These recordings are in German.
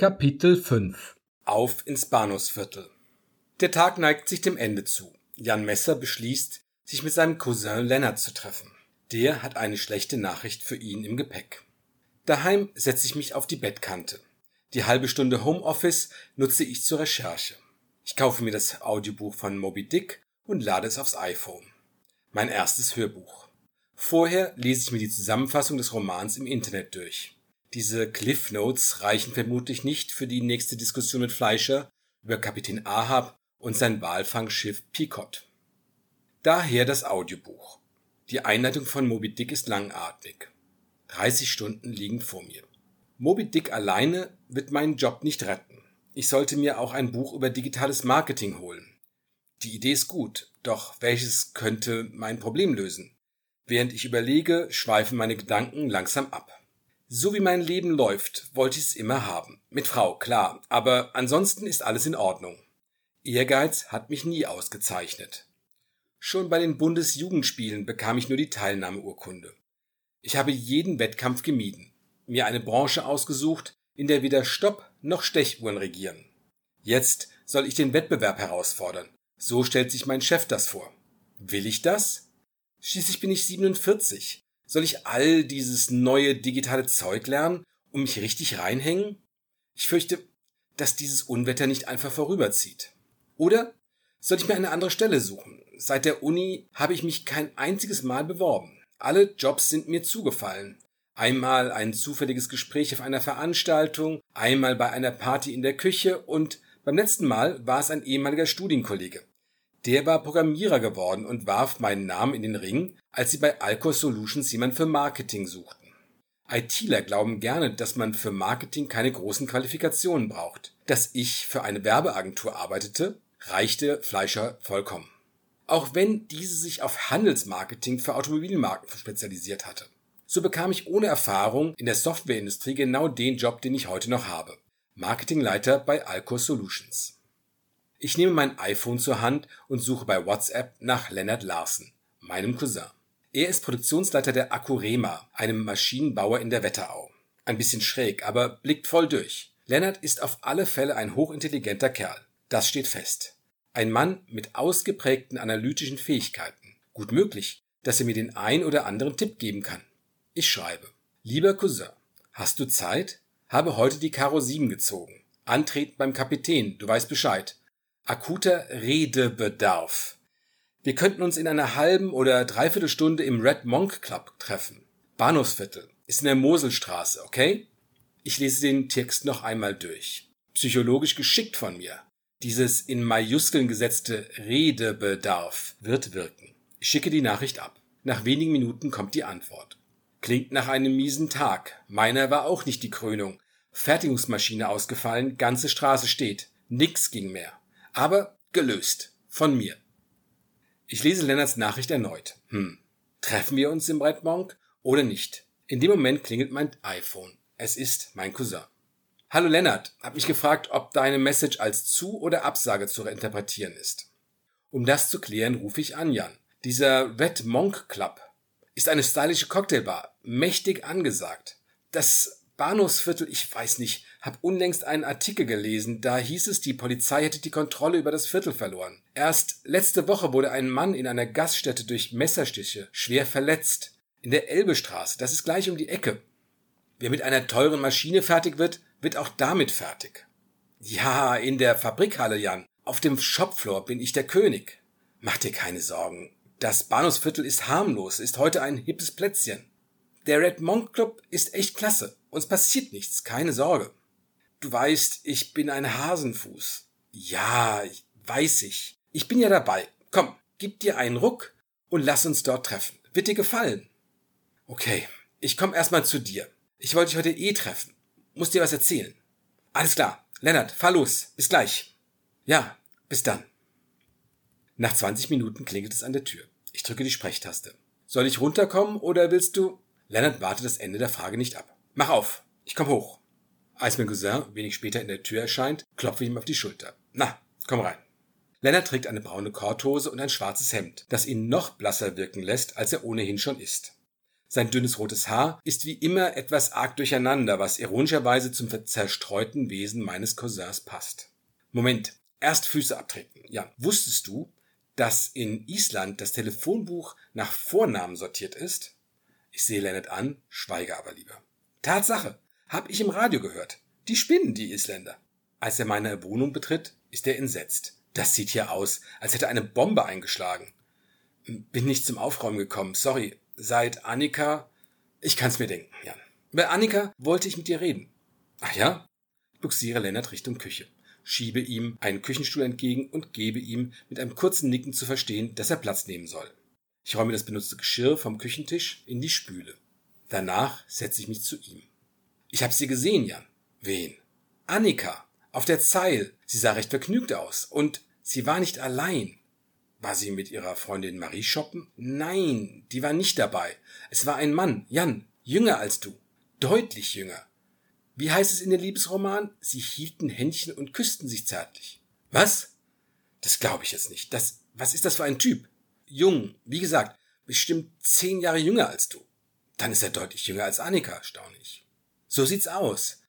Kapitel 5 Auf ins Bahnhofsviertel Der Tag neigt sich dem Ende zu. Jan Messer beschließt, sich mit seinem Cousin Lennart zu treffen. Der hat eine schlechte Nachricht für ihn im Gepäck. Daheim setze ich mich auf die Bettkante. Die halbe Stunde Homeoffice nutze ich zur Recherche. Ich kaufe mir das Audiobuch von Moby Dick und lade es aufs iPhone. Mein erstes Hörbuch. Vorher lese ich mir die Zusammenfassung des Romans im Internet durch. Diese Cliff Notes reichen vermutlich nicht für die nächste Diskussion mit Fleischer über Kapitän Ahab und sein Walfangschiff Pequod. Daher das Audiobuch. Die Einleitung von Moby Dick ist langatmig. 30 Stunden liegen vor mir. Moby Dick alleine wird meinen Job nicht retten. Ich sollte mir auch ein Buch über digitales Marketing holen. Die Idee ist gut, doch welches könnte mein Problem lösen? Während ich überlege, schweifen meine Gedanken langsam ab. So wie mein Leben läuft, wollte ich es immer haben. Mit Frau, klar, aber ansonsten ist alles in Ordnung. Ehrgeiz hat mich nie ausgezeichnet. Schon bei den Bundesjugendspielen bekam ich nur die Teilnahmeurkunde. Ich habe jeden Wettkampf gemieden, mir eine Branche ausgesucht, in der weder Stopp noch Stechuhren regieren. Jetzt soll ich den Wettbewerb herausfordern. So stellt sich mein Chef das vor. Will ich das? Schließlich bin ich 47. Soll ich all dieses neue digitale Zeug lernen und mich richtig reinhängen? Ich fürchte, dass dieses Unwetter nicht einfach vorüberzieht. Oder soll ich mir eine andere Stelle suchen? Seit der Uni habe ich mich kein einziges Mal beworben. Alle Jobs sind mir zugefallen. Einmal ein zufälliges Gespräch auf einer Veranstaltung, einmal bei einer Party in der Küche und beim letzten Mal war es ein ehemaliger Studienkollege. Der war Programmierer geworden und warf meinen Namen in den Ring, als sie bei Alcor Solutions jemand für Marketing suchten. ITler glauben gerne, dass man für Marketing keine großen Qualifikationen braucht. Dass ich für eine Werbeagentur arbeitete, reichte Fleischer vollkommen. Auch wenn diese sich auf Handelsmarketing für Automobilmarken spezialisiert hatte. So bekam ich ohne Erfahrung in der Softwareindustrie genau den Job, den ich heute noch habe. Marketingleiter bei Alcor Solutions. Ich nehme mein iPhone zur Hand und suche bei WhatsApp nach Leonard Larsen, meinem Cousin. Er ist Produktionsleiter der Akurema, einem Maschinenbauer in der Wetterau. Ein bisschen schräg, aber blickt voll durch. Leonard ist auf alle Fälle ein hochintelligenter Kerl. Das steht fest. Ein Mann mit ausgeprägten analytischen Fähigkeiten. Gut möglich, dass er mir den ein oder anderen Tipp geben kann. Ich schreibe. Lieber Cousin, hast du Zeit? Habe heute die Karo 7 gezogen. Antreten beim Kapitän, du weißt Bescheid akuter Redebedarf. Wir könnten uns in einer halben oder dreiviertel Stunde im Red Monk Club treffen. Bahnhofsviertel. Ist in der Moselstraße, okay? Ich lese den Text noch einmal durch. Psychologisch geschickt von mir. Dieses in Majuskeln gesetzte Redebedarf wird wirken. Ich schicke die Nachricht ab. Nach wenigen Minuten kommt die Antwort. Klingt nach einem miesen Tag. Meiner war auch nicht die Krönung. Fertigungsmaschine ausgefallen, ganze Straße steht. Nix ging mehr aber gelöst. Von mir. Ich lese Lennarts Nachricht erneut. Hm. Treffen wir uns im Red Monk oder nicht? In dem Moment klingelt mein iPhone. Es ist mein Cousin. Hallo Lennart, hab mich gefragt, ob deine Message als Zu- oder Absage zu interpretieren ist. Um das zu klären, rufe ich an Jan. Dieser Red Monk Club ist eine stylische Cocktailbar, mächtig angesagt. Das Bahnhofsviertel, ich weiß nicht, hab unlängst einen Artikel gelesen, da hieß es, die Polizei hätte die Kontrolle über das Viertel verloren. Erst letzte Woche wurde ein Mann in einer Gaststätte durch Messerstiche schwer verletzt. In der Elbestraße, das ist gleich um die Ecke. Wer mit einer teuren Maschine fertig wird, wird auch damit fertig. Ja, in der Fabrikhalle, Jan. Auf dem Shopfloor bin ich der König. Mach dir keine Sorgen. Das Bahnhofsviertel ist harmlos, ist heute ein hippes Plätzchen. Der Red Monk Club ist echt klasse. Uns passiert nichts, keine Sorge. Du weißt, ich bin ein Hasenfuß. Ja, weiß ich. Ich bin ja dabei. Komm, gib dir einen Ruck und lass uns dort treffen. Wird dir gefallen? Okay, ich komm erstmal zu dir. Ich wollte dich heute eh treffen. Muss dir was erzählen. Alles klar. Lennart, fahr los. Bis gleich. Ja, bis dann. Nach 20 Minuten klingelt es an der Tür. Ich drücke die Sprechtaste. Soll ich runterkommen oder willst du? Lennart wartet das Ende der Frage nicht ab. Mach auf, ich komm hoch. Als mein Cousin wenig später in der Tür erscheint, klopfe ich ihm auf die Schulter. Na, komm rein. Lennart trägt eine braune Korthose und ein schwarzes Hemd, das ihn noch blasser wirken lässt, als er ohnehin schon ist. Sein dünnes rotes Haar ist wie immer etwas arg durcheinander, was ironischerweise zum zerstreuten Wesen meines Cousins passt. Moment, erst Füße abtreten. Ja, wusstest du, dass in Island das Telefonbuch nach Vornamen sortiert ist? Ich sehe Leonard an, schweige aber lieber. Tatsache, hab ich im Radio gehört. Die spinnen, die Isländer. Als er meine Wohnung betritt, ist er entsetzt. Das sieht hier aus, als hätte eine Bombe eingeschlagen. Bin nicht zum Aufräumen gekommen, sorry seit Annika. Ich kann's mir denken, Jan. Bei Annika wollte ich mit dir reden. Ach ja? Ich buxiere Lennart Richtung Küche, schiebe ihm einen Küchenstuhl entgegen und gebe ihm mit einem kurzen Nicken zu verstehen, dass er Platz nehmen soll. Ich räume das benutzte Geschirr vom Küchentisch in die Spüle. Danach setze ich mich zu ihm. Ich hab sie gesehen, Jan. Wen? Annika. Auf der Zeil. Sie sah recht vergnügt aus. Und sie war nicht allein. War sie mit ihrer Freundin Marie shoppen? Nein, die war nicht dabei. Es war ein Mann, Jan, jünger als du. Deutlich jünger. Wie heißt es in der Liebesroman? Sie hielten Händchen und küssten sich zärtlich. Was? Das glaube ich jetzt nicht. Das, was ist das für ein Typ? Jung, wie gesagt, bestimmt zehn Jahre jünger als du. Dann ist er deutlich jünger als Annika, staune ich. So sieht's aus.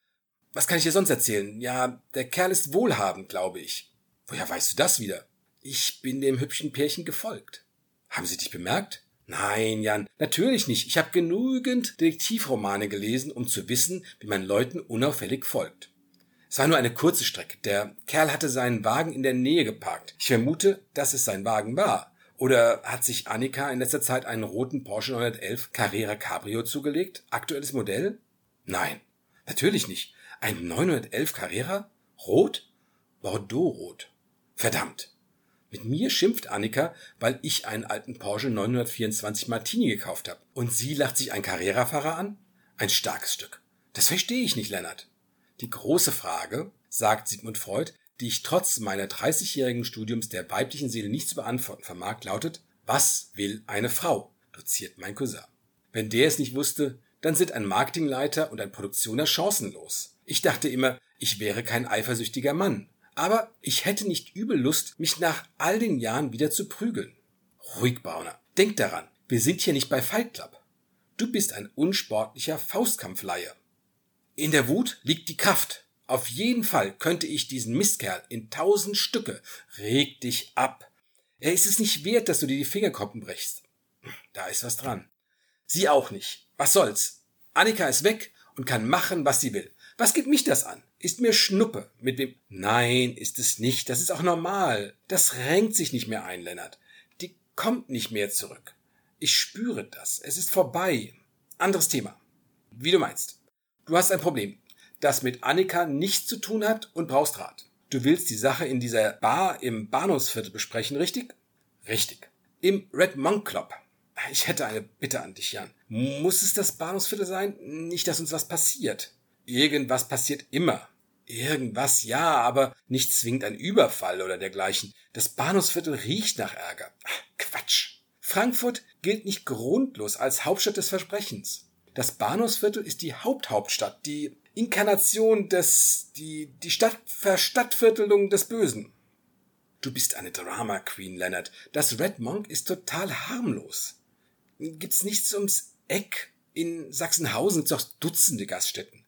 Was kann ich dir sonst erzählen? Ja, der Kerl ist wohlhabend, glaube ich. Woher weißt du das wieder? Ich bin dem hübschen Pärchen gefolgt. Haben Sie dich bemerkt? Nein, Jan, natürlich nicht. Ich habe genügend Detektivromane gelesen, um zu wissen, wie man Leuten unauffällig folgt. Es war nur eine kurze Strecke. Der Kerl hatte seinen Wagen in der Nähe geparkt. Ich vermute, dass es sein Wagen war. Oder hat sich Annika in letzter Zeit einen roten Porsche 911 Carrera Cabrio zugelegt? Aktuelles Modell? Nein, natürlich nicht. Ein 911 Carrera? Rot? Bordeaux-rot. Verdammt. Mit mir schimpft Annika, weil ich einen alten Porsche 924 Martini gekauft habe. Und sie lacht sich einen Carrera-Fahrer an? Ein starkes Stück. Das verstehe ich nicht, Lennart. Die große Frage, sagt Sigmund Freud, die ich trotz meiner 30-jährigen Studiums der weiblichen Seele nicht zu beantworten vermag, lautet, was will eine Frau? doziert mein Cousin. Wenn der es nicht wusste, dann sind ein Marketingleiter und ein Produktioner chancenlos. Ich dachte immer, ich wäre kein eifersüchtiger Mann. Aber ich hätte nicht übel Lust, mich nach all den Jahren wieder zu prügeln. Ruhig, Brauner. Denk daran, wir sind hier nicht bei Fight Club. Du bist ein unsportlicher Faustkampfleier. In der Wut liegt die Kraft. Auf jeden Fall könnte ich diesen Mistkerl in tausend Stücke. Reg dich ab. Er ist es nicht wert, dass du dir die Fingerkoppen brechst. Da ist was dran. Sie auch nicht. Was soll's? Annika ist weg und kann machen, was sie will. Was geht mich das an? Ist mir Schnuppe. Mit wem? Nein, ist es nicht. Das ist auch normal. Das renkt sich nicht mehr ein, Lennart. Die kommt nicht mehr zurück. Ich spüre das. Es ist vorbei. Anderes Thema. Wie du meinst. Du hast ein Problem, das mit Annika nichts zu tun hat und brauchst Rat. Du willst die Sache in dieser Bar im Bahnhofsviertel besprechen, richtig? Richtig. Im Red Monk Club. Ich hätte eine Bitte an dich, Jan. Muss es das Bahnhofsviertel sein? Nicht, dass uns was passiert. Irgendwas passiert immer. Irgendwas ja, aber nicht zwingend ein Überfall oder dergleichen. Das Bahnhofsviertel riecht nach Ärger. Ach, Quatsch. Frankfurt gilt nicht grundlos als Hauptstadt des Versprechens. Das Bahnhofsviertel ist die Haupthauptstadt, die Inkarnation des, die, die Stadt, Verstadtviertelung des Bösen. Du bist eine Drama Queen, Leonard. Das Red Monk ist total harmlos. Gibt's nichts ums Eck? In Sachsenhausen gibt's doch Dutzende Gaststätten.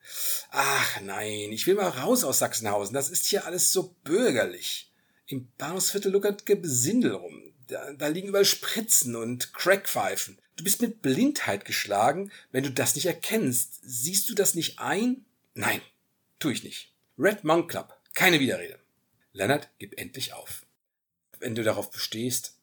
Ach nein, ich will mal raus aus Sachsenhausen. Das ist hier alles so bürgerlich. Im Bahnhofsviertel luckert Gebesindel rum. Da, da liegen überall Spritzen und Crackpfeifen. Du bist mit Blindheit geschlagen, wenn du das nicht erkennst. Siehst du das nicht ein? Nein, tu ich nicht. Red Monk Club. Keine Widerrede. Leonard, gib endlich auf. Wenn du darauf bestehst,